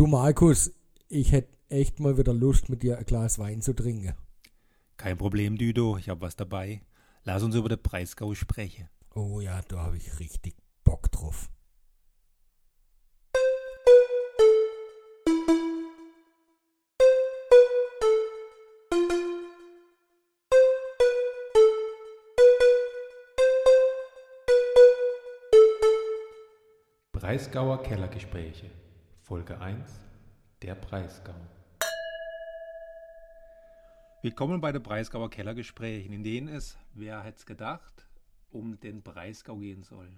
Du Markus, ich hätte echt mal wieder Lust, mit dir ein Glas Wein zu trinken. Kein Problem, Düdo, ich habe was dabei. Lass uns über den Breisgau sprechen. Oh ja, da habe ich richtig Bock drauf. Breisgauer Kellergespräche, Folge 1, der Breisgau. Willkommen bei den Breisgauer Kellergesprächen, in denen es, wer hätte es gedacht, um den Breisgau gehen soll.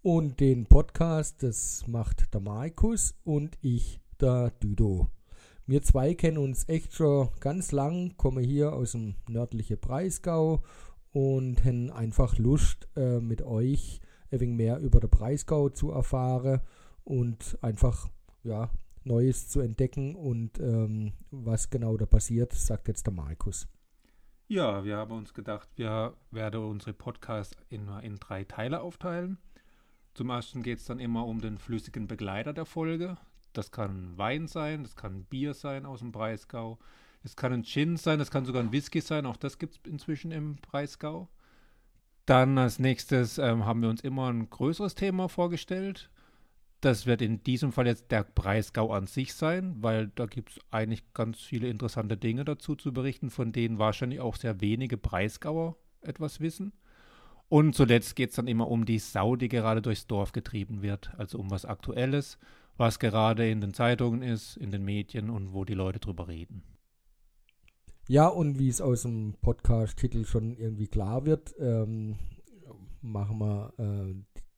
Und den Podcast, das macht der Markus und ich, der Düdo. Wir zwei kennen uns echt schon ganz lang, kommen hier aus dem nördlichen Breisgau und haben einfach Lust, äh, mit euch ein wenig mehr über den Breisgau zu erfahren und einfach ja, Neues zu entdecken und ähm, was genau da passiert, sagt jetzt der Markus. Ja, wir haben uns gedacht, wir werden unsere Podcasts in, in drei Teile aufteilen. Zum ersten geht es dann immer um den flüssigen Begleiter der Folge. Das kann Wein sein, das kann Bier sein aus dem Breisgau, es kann ein Gin sein, das kann sogar ein Whisky sein, auch das gibt es inzwischen im Breisgau. Dann als nächstes ähm, haben wir uns immer ein größeres Thema vorgestellt. Das wird in diesem Fall jetzt der Breisgau an sich sein, weil da gibt es eigentlich ganz viele interessante Dinge dazu zu berichten, von denen wahrscheinlich auch sehr wenige Breisgauer etwas wissen. Und zuletzt geht es dann immer um die Sau, die gerade durchs Dorf getrieben wird, also um was Aktuelles, was gerade in den Zeitungen ist, in den Medien und wo die Leute drüber reden. Ja, und wie es aus dem Podcast-Titel schon irgendwie klar wird, ähm, machen wir äh,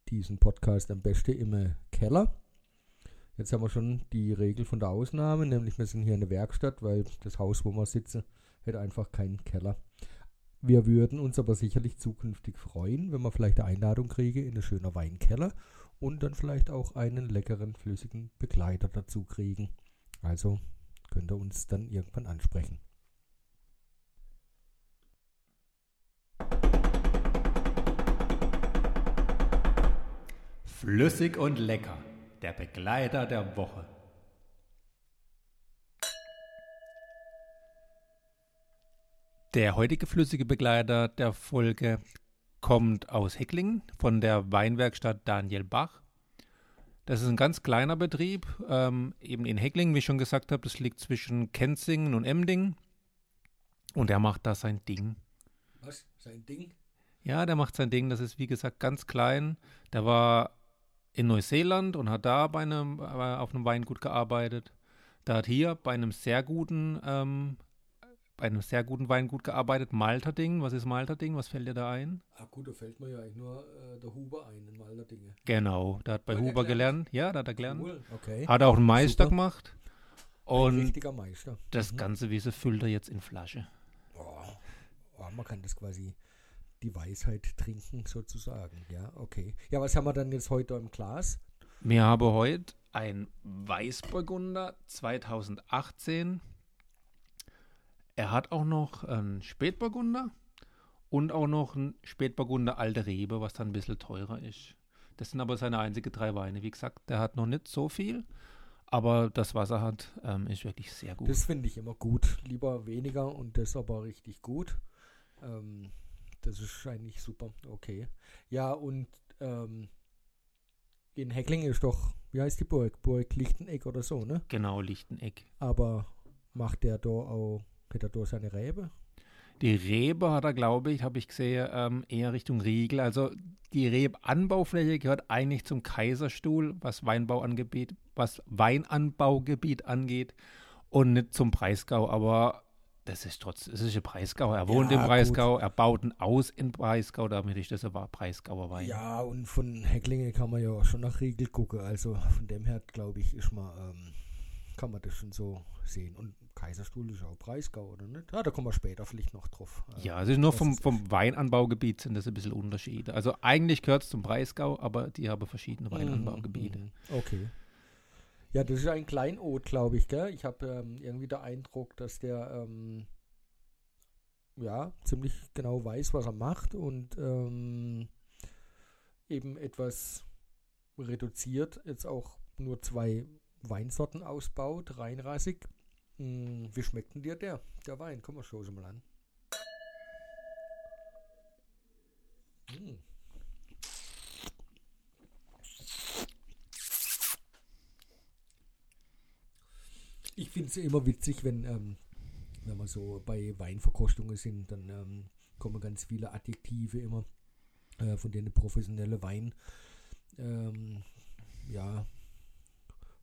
diesen Podcast am besten im Keller. Jetzt haben wir schon die Regel von der Ausnahme, nämlich wir sind hier in der Werkstatt, weil das Haus, wo wir sitzen, hat einfach keinen Keller. Wir würden uns aber sicherlich zukünftig freuen, wenn wir vielleicht eine Einladung kriegen in einen schönen Weinkeller und dann vielleicht auch einen leckeren flüssigen Begleiter dazu kriegen. Also könnt ihr uns dann irgendwann ansprechen. Flüssig und lecker, der Begleiter der Woche. Der heutige flüssige Begleiter der Folge kommt aus Hecklingen von der Weinwerkstatt Daniel Bach. Das ist ein ganz kleiner Betrieb, ähm, eben in Hecklingen, wie ich schon gesagt habe, das liegt zwischen Kenzingen und Emding. Und er macht da sein Ding. Was? Sein Ding? Ja, der macht sein Ding. Das ist wie gesagt ganz klein. Der war in Neuseeland und hat da bei einem, äh, auf einem Weingut gearbeitet. Da hat hier bei einem sehr guten, ähm, bei einem sehr guten Weingut gearbeitet. Malterding, was ist Malterding? Was fällt dir da ein? Ah gut, da fällt mir ja eigentlich nur äh, der Huber ein in Malterdinge. Genau, der hat bei Hat er Huber gelernt? gelernt. Ja, da hat er gelernt. Cool, okay. Hat auch einen Meister Super. gemacht. Ein Und richtiger Meister. das Mhm. ganze Wiese füllt er jetzt in Flasche. Oh, oh, man kann das quasi die Weisheit trinken, sozusagen. Ja, okay. Ja, was haben wir dann jetzt heute im Glas? Wir haben heute ein Weißburgunder 2018. Er hat auch noch einen Spätburgunder und auch noch einen Spätburgunder Alte Rebe, was dann ein bisschen teurer ist. Das sind aber seine einzigen drei Weine. Wie gesagt, der hat noch nicht so viel, aber das, was er hat, ähm, ist wirklich sehr gut. Das finde ich immer gut. Lieber weniger und das aber richtig gut. Ähm, das ist eigentlich super. Okay. Ja, und ähm, in Hecklingen ist doch, wie heißt die Burg? Burg Lichteneck oder so, ne? genau, Lichteneck. Aber macht der da auch, hat er da seine Rebe? Die Rebe hat er, glaube ich, habe ich gesehen, ähm, eher Richtung Riegel. Also die Rebanbaufläche gehört eigentlich zum Kaiserstuhl, was Weinbauangebiet, was Weinanbaugebiet angeht und nicht zum Breisgau. Aber das ist trotz, es ist ein Breisgau. Er wohnt Ja, im Breisgau, er baut ein Aus in Breisgau, damit ist das ein Breisgauer Wein. Ja, und von Hecklingen kann man ja auch schon nach Riegel gucken. Also von dem her, glaube ich, ist man, ähm, kann man das schon so sehen. Und Kaiserstuhl ist auch Breisgau, oder nicht? Ja, da kommen wir später vielleicht noch drauf. Äh, Ja, es ist nur das vom, ist- vom Weinanbaugebiet sind das ein bisschen Unterschiede. Also eigentlich gehört es zum Breisgau, aber die haben verschiedene Weinanbaugebiete. Mhm, mhm. Okay. Ja, das ist ein Kleinod, glaube ich, gell? Ich habe ähm, irgendwie den Eindruck, dass der ähm, ja ziemlich genau weiß, was er macht und ähm, eben etwas reduziert, jetzt auch nur zwei Weinsorten ausbaut, reinrassig. Hm, wie schmeckt denn dir der, der Wein? Komm, wir schauen mal an. Hm. Ich finde es immer witzig, wenn, ähm, wenn wir so bei Weinverkostungen sind, dann ähm, kommen ganz viele Adjektive immer äh, von denen professionelle Wein, ähm, ja,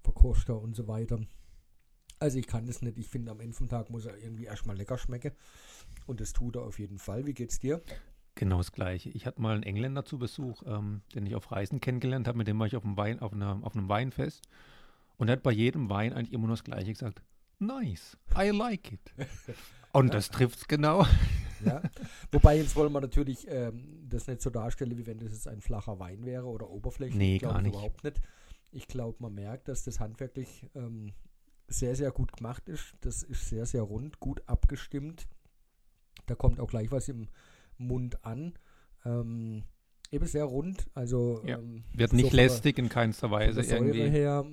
Verkoster und so weiter. Also ich kann das nicht. Ich finde, am Ende vom Tag muss er irgendwie erstmal lecker schmecken. Und das tut er auf jeden Fall. Wie geht's dir? Genau das Gleiche. Ich hatte mal einen Engländer zu Besuch, ähm, den ich auf Reisen kennengelernt habe. Mit dem war ich auf einem, Wein, auf, einer, auf einem Weinfest. Und er hat bei jedem Wein eigentlich immer nur das Gleiche gesagt. Nice, I like it. Und das trifft's genau. Ja. Wobei jetzt wollen wir natürlich ähm, das nicht so darstellen, wie wenn das jetzt ein flacher Wein wäre oder oberflächlich. Nee, gar nicht. Überhaupt nicht. Ich glaube, man merkt, dass das handwerklich ähm, sehr, sehr gut gemacht ist. Das ist sehr, sehr rund, gut abgestimmt. Da kommt auch gleich was im Mund an. Ähm, eben sehr rund, also Ja. ähm, Wird nicht von lästig in keinster von Weise der Säure irgendwie. her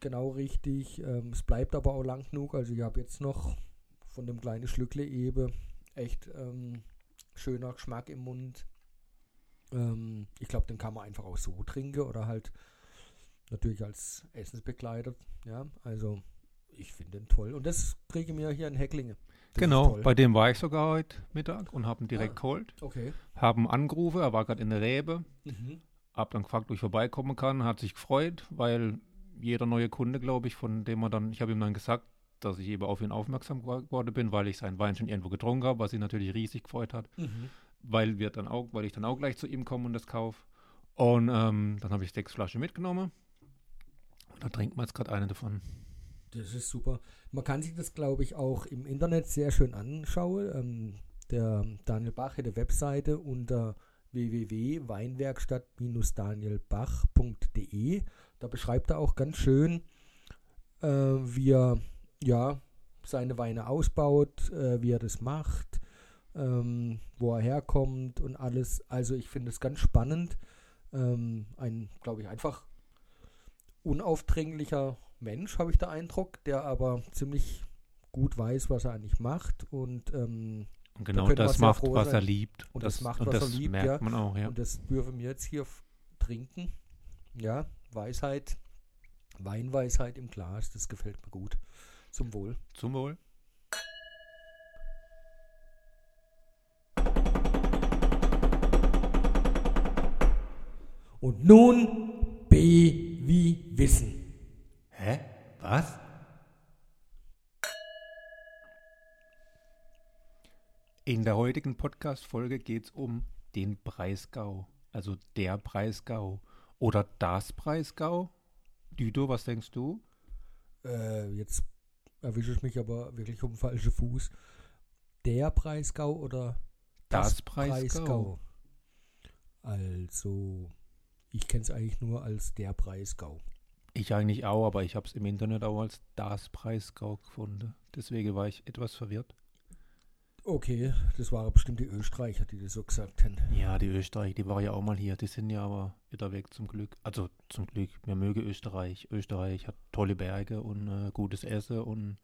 genau richtig. Ähm, es bleibt aber auch lang genug. Also ich habe jetzt noch von dem kleinen Schlückle eben echt ähm, schöner Geschmack im Mund. Ähm, ich glaube, den kann man einfach auch so trinken oder halt natürlich als Essensbegleiter. Ja, also ich finde den toll. Und das kriege ich mir hier in Hecklinge. Das Genau, bei dem war ich sogar heute Mittag und habe ihn direkt Ah. geholt. Okay. Haben angerufen, er war gerade in der Rebe. Mhm. Hab dann gefragt, ob ich vorbeikommen kann. Hat sich gefreut, weil jeder neue Kunde, glaube ich, von dem er dann, ich habe ihm dann gesagt, dass ich eben auf ihn aufmerksam gewor- geworden bin, weil ich seinen Wein schon irgendwo getrunken habe, was ihn natürlich riesig gefreut hat, Mhm. weil wir dann auch, weil ich dann auch gleich zu ihm komme und das kaufe. Und ähm, dann habe ich sechs Flaschen mitgenommen. Und da trinkt man jetzt gerade eine davon. Das ist super. Man kann sich das, glaube ich, auch im Internet sehr schön anschauen. Ähm, der Daniel Bach hat eine Webseite unter www.weinwerkstatt-danielbach.de. Da beschreibt er auch ganz schön, äh, wie er ja, seine Weine ausbaut, äh, wie er das macht, ähm, wo er herkommt und alles. Also ich finde es ganz spannend. Ähm, ein, glaube ich, einfach unaufdringlicher Mensch, habe ich den Eindruck, der aber ziemlich gut weiß, was er eigentlich macht und, ähm, genau wir das macht, was er liebt. Und das macht, und was er das liebt, merkt ja. man auch, ja. und das dürfen wir jetzt hier trinken. Ja, Weisheit, Weinweisheit im Glas, das gefällt mir gut. Zum Wohl. Zum Wohl. Und nun B wie Wissen. Hä? Was? In der heutigen Podcast-Folge geht es um den Breisgau. Also der Breisgau. Oder das Breisgau. Düdo, was denkst du? Äh, jetzt erwische ich mich aber wirklich um den falschen Fuß. Der Breisgau oder Das Breisgau. Also, ich kenne es eigentlich nur als der Breisgau. Ich eigentlich auch, aber ich habe es im Internet auch als das Breisgau gefunden. Deswegen war ich etwas verwirrt. Okay, das waren bestimmt die Österreicher, die das so gesagt haben. Ja, die Österreich, die war ja auch mal hier. Die sind ja aber wieder weg zum Glück. Also zum Glück, mir möge Österreich. Österreich hat tolle Berge und äh, gutes Essen und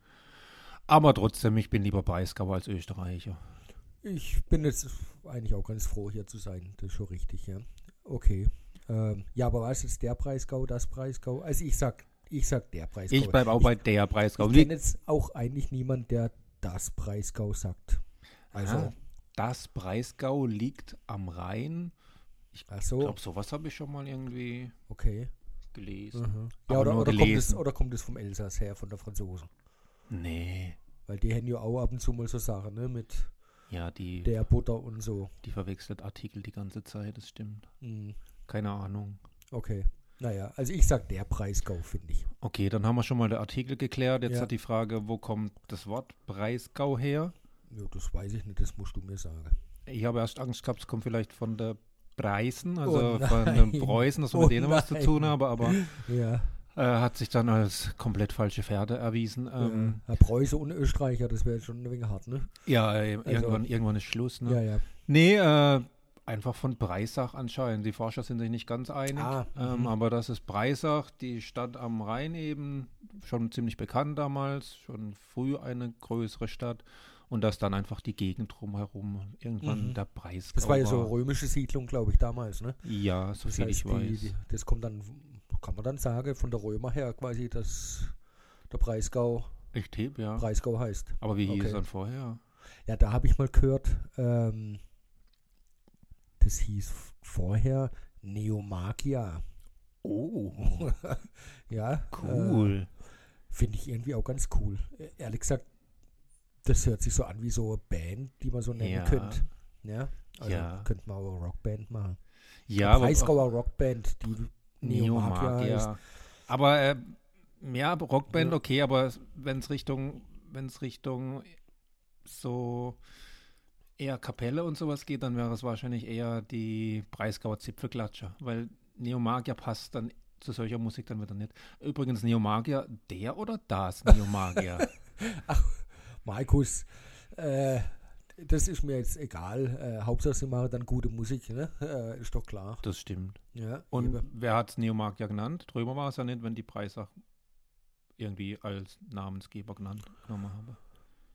aber trotzdem, ich bin lieber Breisgau als Österreicher. Ich bin jetzt eigentlich auch ganz froh, hier zu sein. Das ist schon richtig, ja. Okay. Ähm, ja, aber was ist der Breisgau, das Breisgau? Also ich sag, ich sag der Breisgau. Ich bleibe auch bei der Breisgau. Ich kenne jetzt auch eigentlich niemand, der das Breisgau sagt. Also, Ah, Das Breisgau liegt am Rhein. Ich so, glaube, sowas habe ich schon mal irgendwie okay. gelesen. Mhm. Ja, oder, oder, kommt es, gelesen. oder kommt es vom Elsass her, von der Franzosen? Nee. Weil die haben ja auch ab und zu mal so Sachen, ne, mit Ja, die, der Butter und so. die verwechselt Artikel die ganze Zeit, das stimmt. Mhm. Keine Ahnung. Okay. Naja, also ich sag der Breisgau, finde ich. Okay, dann haben wir schon mal den Artikel geklärt. Jetzt Ja. hat die Frage, wo kommt das Wort Breisgau her? Ja, das weiß ich nicht, das musst du mir sagen. Ich habe erst Angst gehabt, es kommt vielleicht von der Preisen, also Oh von nein. den Preußen, dass wir Oh mit denen was zu nein. tun haben, aber Ja. äh, hat sich dann als komplett falsche Pferde erwiesen. Ähm, ja. Preuße und Österreicher, das wäre schon ein wenig hart, ne? ja, äh, irgendwann, irgendwann ist Schluss. Ne? Ja, ja. Nee, äh, einfach von Breisach anscheinend. Die Forscher sind sich nicht ganz einig. Ah, ähm, mhm. aber das ist Breisach, die Stadt am Rhein eben, schon ziemlich bekannt damals, schon früh eine größere Stadt. Und dass dann einfach die Gegend drumherum irgendwann Mhm. der Breisgau Das war ja so eine römische Siedlung, glaube ich, damals, ne? Ja, so Das viel heißt, ich weiß. die, das kommt dann, kann man dann sagen, von der Römer her quasi, dass der Breisgau ich tippe, ja. Breisgau heißt. Aber wie hieß Okay. es dann vorher? Ja, da habe ich mal gehört, ähm, das hieß vorher Neomagia. Oh, ja, Äh, cool. Finde ich irgendwie auch ganz cool. Äh, Ehrlich gesagt, das hört sich so an wie so eine Band, die man so nennen Ja. könnte. Ja, also Ja. könnte man auch eine Rockband machen. ja, Eine Breisgauer Rockband, die Neomagia heißt. Neomagia. Aber äh, ja, Rockband, Ja. okay, aber wenn es Richtung, wenn es Richtung so eher Kapelle und sowas geht, dann wäre es wahrscheinlich eher die Breisgauer Zipfelklatscher, weil Neomagia passt dann zu solcher Musik dann wieder nicht. Übrigens, Neomagia, der oder das Neomagia? Markus, äh, das ist mir jetzt egal. Äh, Hauptsache, sie machen dann gute Musik, ne? Äh, ist doch klar. das stimmt. Ja, Und eben. wer hat Neomagia genannt? Drüber war es ja nicht, wenn die Breisach irgendwie als Namensgeber genannt genommen habe.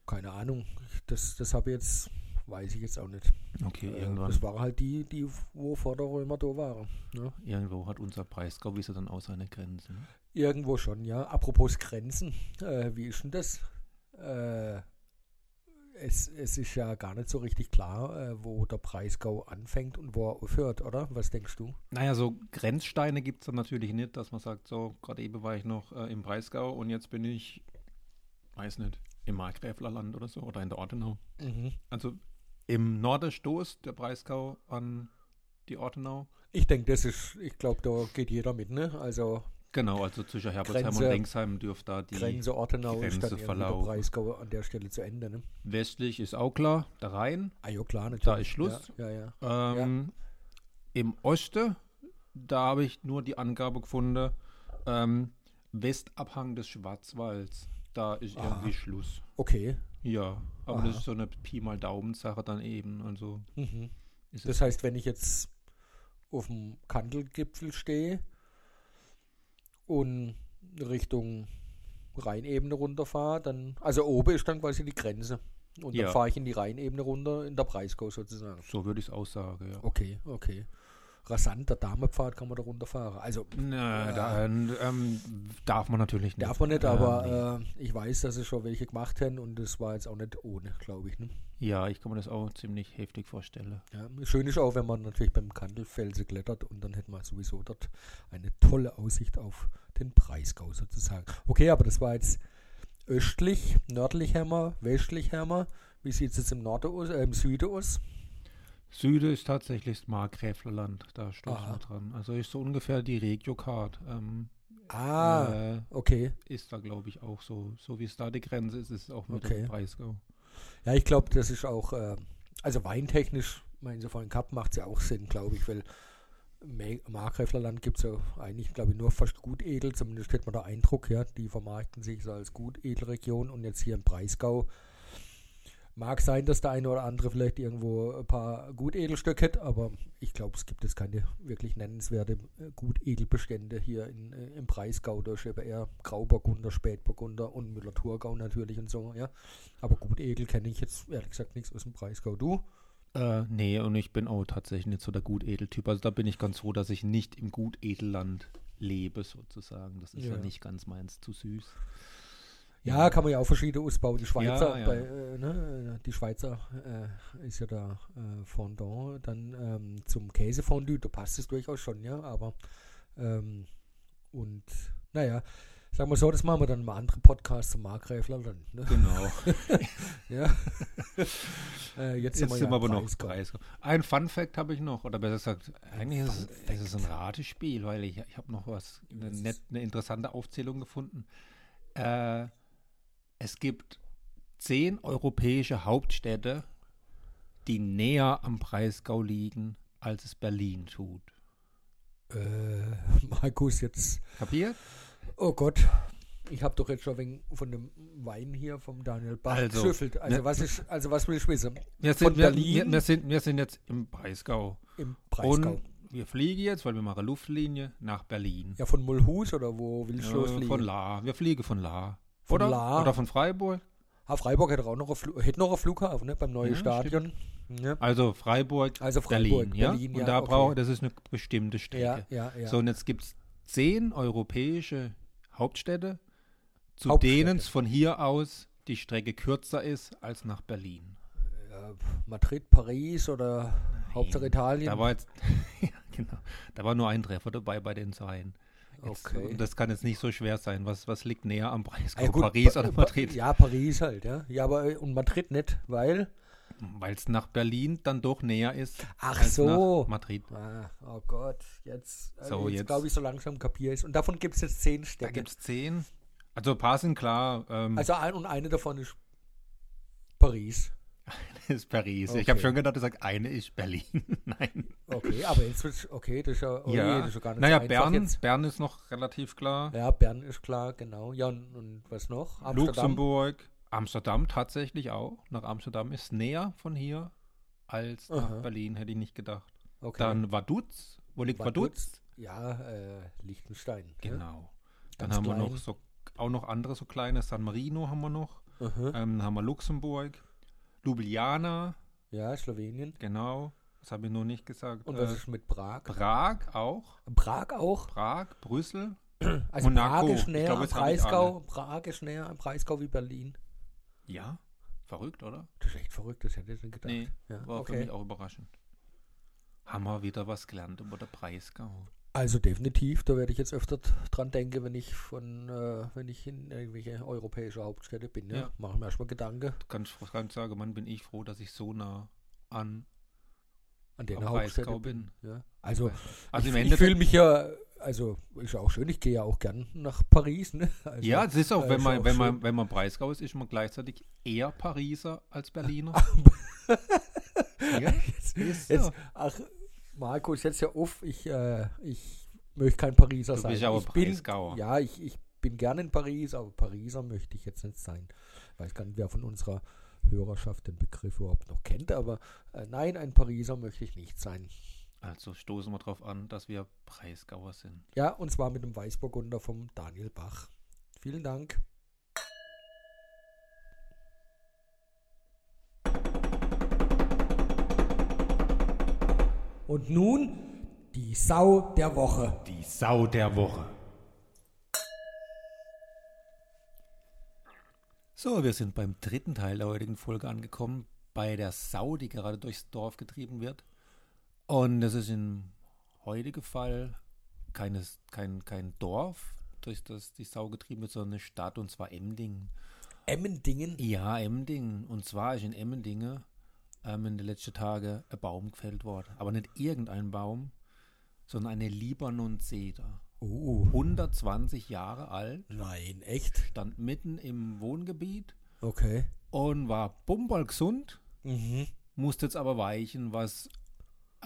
keine Ahnung. Das, das habe ich jetzt, weiß ich jetzt auch nicht. Okay, Äh, irgendwann. das waren halt die, die wo vor der Römer da waren. Ne? Irgendwo hat unser Breisgau wie sie dann auch seine Grenzen. ne? Irgendwo schon, ja. Apropos Grenzen, äh, wie ist denn das? Äh, es, es ist ja gar nicht so richtig klar, äh, wo der Breisgau anfängt und wo er aufhört, oder? Was denkst du? Naja, so Grenzsteine gibt es dann natürlich nicht, dass man sagt, so, gerade eben war ich noch äh, im Breisgau und jetzt bin ich, weiß nicht, im Markgräflerland oder so oder in der Ortenau. Also im Norden stoßt der Breisgau an die Ortenau. Ich denke, das ist, ich glaube, da geht jeder mit, ne? Also Genau, also zwischen Herbolzheim Grenze- und Ringsheim dürfte da die Grenze Ortenau ist Grenze dann irgendwie der verlaufen. Breisgau an der Stelle zu Ende, ne? westlich ist auch klar, der Rhein. Ah ja, klar, natürlich. Da ist Schluss. Ja, ja. ja. Ähm, Im Osten, da habe ich nur die Angabe gefunden, ähm, Westabhang des Schwarzwalds. Da ist Aha. irgendwie Schluss. Okay. Ja, aber Aha. das ist so eine Pi mal Daumen-Sache dann eben. Also Mhm. ist Das heißt, wenn ich jetzt auf dem Kandelgipfel stehe und Richtung Rheinebene runterfahre, dann, also oben ist dann quasi die Grenze. Und Ja. dann fahre ich in die Rheinebene runter, in der Breisgau sozusagen. so würde ich es aussagen, ja. Okay, okay. Rasant, der Damenpfad kann man da runterfahren. Also Na, Ja. da, ähm, darf man natürlich nicht. darf man nicht, Ähm, aber nee. äh, ich weiß, dass es schon welche gemacht haben und das war jetzt auch nicht ohne, glaube ich. Ne? ja, ich kann mir das auch ziemlich heftig vorstellen. Ja, schön ist auch, wenn man natürlich beim Kandelfelsen klettert und dann hätte man sowieso dort eine tolle Aussicht auf den Breisgau sozusagen. Okay, aber das war jetzt östlich, nördlich Hammer, westlich Hammer. Wie sieht es jetzt im Norden aus, äh, im Süden aus? Süde ist tatsächlich das Markgräflerland, da stoßen wir dran. Also ist so ungefähr die Regiocard. Ähm, Ah, äh, okay. ist da, glaube ich, auch so. So wie es da die Grenze ist, ist es auch mit Okay. dem Breisgau. Ja, ich glaube, das ist auch, äh, also weintechnisch, meinen Sie vorhin Cup macht es ja auch Sinn, glaube ich, weil Markgräflerland gibt es ja eigentlich, glaube ich, nur fast Gutedel, zumindest hat man der Eindruck, ja, die vermarkten sich so als Gutedelregion und jetzt hier im Breisgau mag sein, dass der eine oder andere vielleicht irgendwo ein paar Gutedelstücke hat, aber ich glaube, es gibt jetzt keine wirklich nennenswerte äh, Gutedelbestände hier in, äh, im Breisgau. Da eben eher Grauburgunder, Spätburgunder und Müller-Thurgau natürlich und so, ja. Aber Gutedel kenne ich jetzt ehrlich gesagt nichts aus dem Breisgau. Du? Äh, nee, und ich bin auch tatsächlich nicht so der Gutedeltyp. Also da bin ich ganz froh, dass ich nicht im Gutedelland lebe, sozusagen. Das ist ja, Ja. nicht ganz meins, zu süß. Ja, kann man ja auch verschiedene ausbauen. Die Schweizer, Ja, ja. Bei, äh, ne, die Schweizer äh, ist ja da äh, Fondant. Dann ähm, zum Käsefondue, da passt es durchaus schon, ja. Aber ähm, und naja, sagen wir so, das machen wir dann mal andere Podcasts zum Markgräfler. Dann, ne? Genau. Ja. äh, jetzt, Jetzt wir sind ja wir aber noch. Breisgau. Ein Fun Fact habe ich noch, oder besser gesagt, eigentlich ist es, Fun es ist ein Ratespiel, weil ich, ich habe noch was, eine, ist- nett, eine interessante Aufzählung gefunden. Äh, es gibt zehn europäische Hauptstädte, die näher am Breisgau liegen, als es Berlin tut. Äh, Markus, jetzt. Kapiert? Oh Gott. Ich habe doch jetzt schon wegen von dem Wein hier vom Daniel Bach Also, geschüffelt. Also, ne- was ist, also was will ich wissen? Wir Von sind, wir, Berlin? wir, wir, sind, wir sind jetzt im Breisgau. Im Breisgau. Und wir fliegen jetzt, weil wir machen Luftlinie, nach Berlin. Ja, von Mulhus oder wo will ich Äh, losfliegen? von La. Wir fliegen von La. Von oder, La? oder von Freiburg. Ah, Freiburg hätte auch noch einen, hätte noch einen Flughafen, ne? Beim neuen Ja, Stadion. Ja. Also Freiburg, Also Freiburg, Berlin. Ja? Berlin, und da okay. braucht, das ist eine bestimmte Strecke. So, und jetzt gibt es zehn europäische Hauptstädte, zu Hauptstädte. denen es von hier aus die Strecke kürzer ist als nach Berlin. Madrid, Paris oder Hauptsache Italien. Da war jetzt, ja, genau, da war nur ein Treffer dabei bei den Zweien. Jetzt, Okay. Und das kann jetzt nicht so schwer sein. Was, was liegt näher am Preis? Ja, gut, Paris Pa- oder Madrid? Ja, Paris halt, ja. Ja, aber äh, und Madrid nicht, weil. Weil es nach Berlin dann doch näher ist Ach so. nach Madrid. Ah, oh Gott, jetzt, äh, So, jetzt, jetzt- glaube ich, so langsam kapier ich Und davon gibt es jetzt zehn Da Städte. gibt es zehn. Also ein paar sind klar. Ähm, Also ein und eine davon ist Paris. ist Paris. Ich okay. habe schon gedacht, du sagst, eine ist Berlin. Nein. Okay, aber wird's, okay, das ist ja, oh je, ja. das ist ja gar nicht naja, so Bern, jetzt. Bern ist noch relativ klar. Ja, Bern ist klar, genau. Ja, und, und was noch? Amsterdam. Luxemburg, Amsterdam tatsächlich auch. Nach Amsterdam ist näher von hier als nach Aha. Berlin, hätte ich nicht gedacht. Okay. Dann Vaduz. Wo liegt Vaduz? Ja, äh, Liechtenstein. ne? Genau. Dann Ganz haben wir klein. noch so auch noch andere so kleine. San Marino haben wir noch. Ähm, dann haben wir Luxemburg. Ljubljana, ja Slowenien. genau. Das habe ich noch nicht gesagt. Und Äh, was ist mit Prag? Prag auch. Prag auch? Prag, Brüssel. Also Monaco. Prag ist näher glaub, am Breisgau. Prag ist näher am Breisgau wie Berlin. Ja, verrückt, oder? Das ist echt verrückt, das hätte ich nicht gedacht. Nee, ja, war für okay. mich auch überraschend. Haben wir wieder was gelernt über den Breisgau. Also definitiv, da werde ich jetzt öfter dran denken, wenn ich von, äh, wenn ich in irgendwelche europäische Hauptstädte bin. Ja? Ja. Machen wir erstmal Gedanken Du kannst, kannst sagen, Mann, bin ich froh, dass ich so nah an an den Hauptstädten bin. Ja. Also, Also ich, ich fühle mich ja, also ist ja auch schön, ich gehe ja auch gern nach Paris. Ne? Also, ja, es ist auch, wenn ist man, auch wenn schön. man, wenn man Breisgau ist, ist man gleichzeitig eher Pariser als Berliner. ja, ist Jetzt, so. Ach, Markus, jetzt ja auf, ich, äh, ich möchte kein Pariser Du sein. bist aber ich bin, Breisgauer. Ja, ich, ich bin gern in Paris, aber Pariser möchte ich jetzt nicht sein. Ich weiß gar nicht, wer von unserer Hörerschaft den Begriff überhaupt noch kennt, aber äh, nein, ein Pariser möchte ich nicht sein. Also stoßen wir darauf an, dass wir Breisgauer sind. Ja, und zwar mit dem Weißburgunder vom Daniel Bach. Vielen Dank. Und nun die Sau der Woche. Die Sau der Woche. So, wir sind beim dritten Teil der heutigen Folge angekommen, bei der Sau, die gerade durchs Dorf getrieben wird. Und es ist im heutigen Fall keines, kein, kein Dorf, durch das die Sau getrieben wird, sondern eine Stadt, und zwar Emdingen. Emmendingen. Ja, Emdingen. Und zwar ist in Emmendingen ähm, in den letzten Tagen ein Baum gefällt worden. Aber nicht irgendein Baum, sondern eine Libanon-Zeder. Oh, 120 Jahre alt, nein, echt? stand mitten im Wohngebiet Okay. und war bumperlgesund, Mhm. musste jetzt aber weichen, was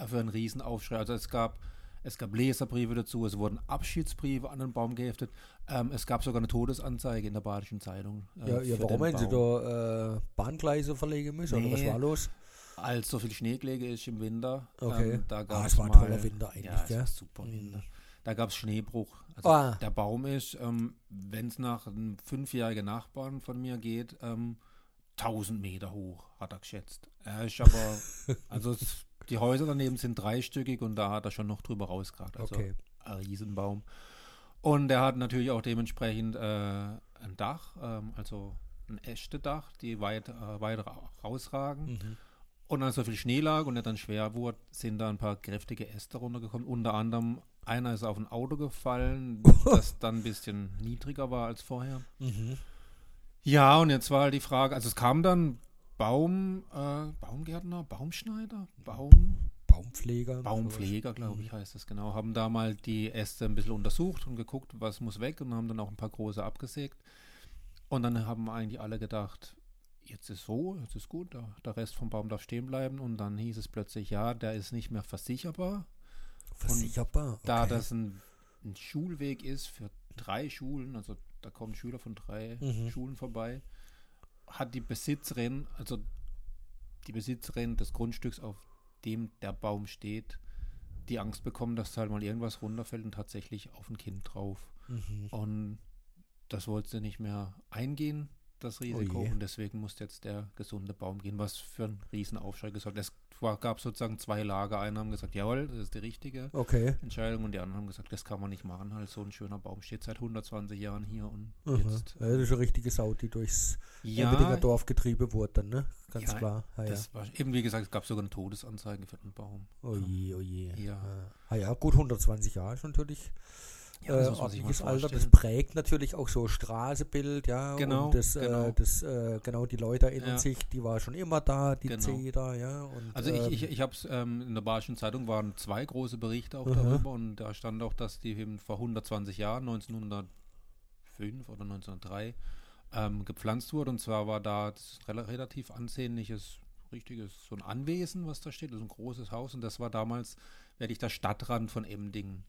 für ein Riesenaufschrei. Also es gab, es gab Leserbriefe dazu, es wurden Abschiedsbriefe an den Baum geheftet, ähm, es gab sogar eine Todesanzeige in der Badischen Zeitung. äh, Ja, ja warum haben Sie da äh, Bahngleise verlegen müssen? Oder was Nee. war los? Als so viel Schnee gelegen ist im Winter, Okay. ähm, da Ah, gab es war ein mal, toller Winter eigentlich, ja, gell? super Mhm. Winter. Da gab es Schneebruch. Also Ah. der Baum ist, ähm, wenn es nach einem fünfjährigen Nachbarn von mir geht, ähm, 1000 Meter hoch, hat er geschätzt. Er ist aber, also es, die Häuser daneben sind dreistöckig und da hat er schon noch drüber rausgeragt. Also Okay. ein Riesenbaum. Und er hat natürlich auch dementsprechend äh, ein Dach, ähm, also ein echtes Dach, die weit, äh, weit ra- rausragen. Mhm. Und als so viel Schnee lag und er dann schwer wurde, sind da ein paar kräftige Äste runtergekommen. Unter anderem einer ist auf ein Auto gefallen, das dann ein bisschen niedriger war als vorher. Mhm. Ja, und jetzt war halt die Frage, also es kam dann Baum, äh, Baumgärtner, Baumschneider, Baum, Baumpfleger. Baumpfleger, glaube ich, heißt das genau, haben da mal die Äste ein bisschen untersucht und geguckt, was muss weg und haben dann auch ein paar große abgesägt. Und dann haben eigentlich alle gedacht, jetzt ist so, jetzt ist gut, der, der Rest vom Baum darf stehen bleiben. Und dann hieß es plötzlich, ja, der ist nicht mehr versicherbar. Versicherbar. Okay. Da das ein, ein Schulweg ist für drei Schulen, also da kommen Schüler von drei Mhm. Schulen vorbei, hat die Besitzerin, also die Besitzerin des Grundstücks, auf dem der Baum steht, die Angst bekommen, dass halt mal irgendwas runterfällt und tatsächlich auf ein Kind drauf. Mhm. Und das wollte sie nicht mehr eingehen, das Risiko. Oh und deswegen musste jetzt der gesunde Baum gehen, was für einen Riesenaufschrei gesorgt. Es war, gab sozusagen zwei Lager. Einer haben gesagt, jawohl, das ist die richtige Okay. Entscheidung. Und die anderen haben gesagt, das kann man nicht machen. Halt so ein schöner Baum steht seit 120 Jahren hier und Aha. jetzt. Das ist eine richtige Sau, die durchs Ja, Dorf getrieben wurde dann, ne? Ganz Ja, klar. Ja, ja. das war eben wie gesagt, es gab sogar eine Todesanzeige für den Baum. Oh je, oh je. Ja. Ah ja, gut, 120 Jahre ist natürlich Ja, äh, das mal ordentliches Alter. Das prägt natürlich auch so Straßebild, ja. Genau, Und das, genau. Äh, das äh, genau, die Leute erinnern Ja. sich, die war schon immer da, die Genau. Zeder, ja. Und, Also ich, ähm, ich, ich habe es ähm, in der Bayerischen Zeitung waren zwei große Berichte auch Aha. darüber und da stand auch, dass die eben vor 120 Jahren, 1905 oder 1903, ähm, gepflanzt wurde und zwar war da das relativ ansehnliches, richtiges, so ein Anwesen, was da steht, ist ein großes Haus und das war damals wirklich der Stadtrand von Emdingen.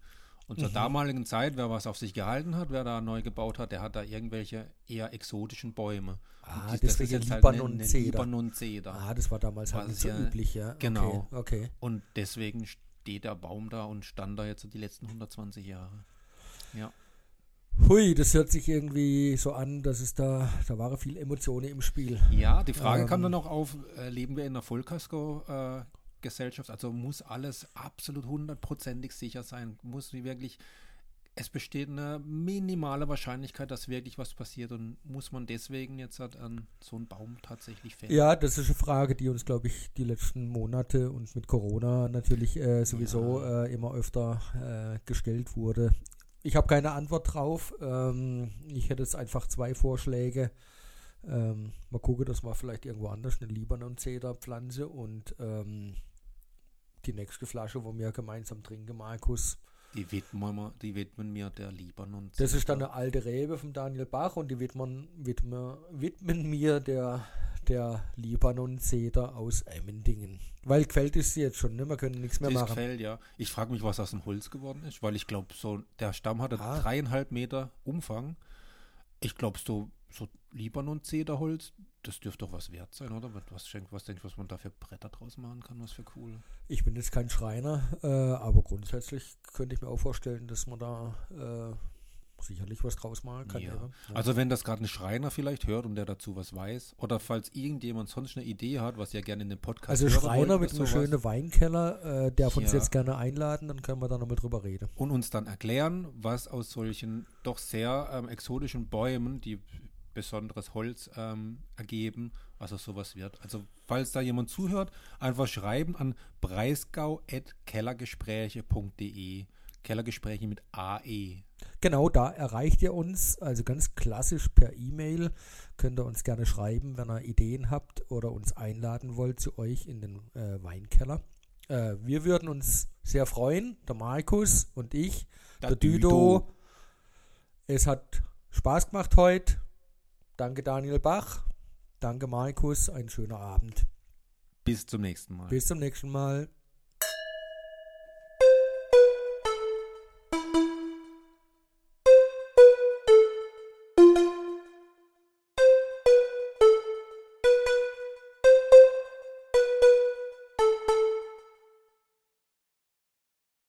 Und zur Mhm. damaligen Zeit, wer was auf sich gehalten hat, wer da neu gebaut hat, der hat da irgendwelche eher exotischen Bäume. ah, Und die- deswegen halt Libanon eine- eine Zeder. Libanon-Zeder. Ah, das war damals halt nicht so ja- üblich, ja. genau. Okay. okay. Und deswegen steht der Baum da und stand da jetzt die letzten 120 Jahre. Ja. Hui, das hört sich irgendwie so an, dass es da, da waren viel Emotionen im Spiel. Ja, die Frage kam Ähm. dann noch auf, äh, leben wir in einer Vollkasko-Gesellschaft? also muss alles absolut hundertprozentig sicher sein? Muss wirklich, es besteht eine minimale Wahrscheinlichkeit, dass wirklich was passiert und muss man deswegen jetzt halt an so einen Baum tatsächlich fällen? Ja, das ist eine Frage, die uns, glaube ich, die letzten Monate und mit Corona natürlich äh, sowieso äh, immer öfter äh, gestellt wurde. Ich habe keine Antwort drauf. Ähm, ich hätte jetzt einfach zwei Vorschläge. Ähm, mal gucken, dass wir vielleicht irgendwo anders eine Libanon-Zeder-Pflanze und ähm, die nächste Flasche, wo wir gemeinsam trinken, Markus. Die widmen, wir, die widmen mir der Libanon. Das ist dann eine alte Rebe vom Daniel Bach und die widmen, widmen, widmen mir der, der Libanon-Zeder aus Emmendingen. Weil gefällt ist sie jetzt schon, ne? Wir können nichts mehr Das machen. gefällt, ja. Ich frage mich, was aus dem Holz geworden ist, weil ich glaube, so der Stamm hatte Ah. dreieinhalb Meter Umfang. Ich glaube, so, so Libanon-Zederholz, das dürfte doch was wert sein, oder? Was, schenkt, was denkst du, was man da für Bretter draus machen kann? Was für cool. Ich bin jetzt kein Schreiner, äh, aber grundsätzlich könnte ich mir auch vorstellen, dass man da äh, sicherlich was draus machen kann. Ja. Ja. Ja. Also, wenn das gerade ein Schreiner vielleicht hört und der dazu was weiß, oder falls irgendjemand sonst eine Idee hat, was ihr gerne in den Podcast Also Schreiner mit einem schönen Weinkeller, äh, darf uns Ja. jetzt gerne einladen, dann können wir da nochmal drüber reden. und uns dann erklären, was aus solchen doch sehr ähm, exotischen Bäumen, die besonderes Holz ähm, ergeben, was aus sowas wird. Also falls da jemand zuhört, einfach schreiben an breisgau.kellergespräche.de Kellergespräche mit AE. Genau, da erreicht ihr uns, also ganz klassisch per E-Mail. Könnt ihr uns gerne schreiben, wenn ihr Ideen habt oder uns einladen wollt zu euch in den äh, Weinkeller. Äh, wir würden uns sehr freuen, der Markus und ich, der, Düdo. Es hat Spaß gemacht heute. Danke Daniel Bach. Danke Markus. Einen schönen Abend. Bis zum nächsten Mal. Bis zum nächsten Mal.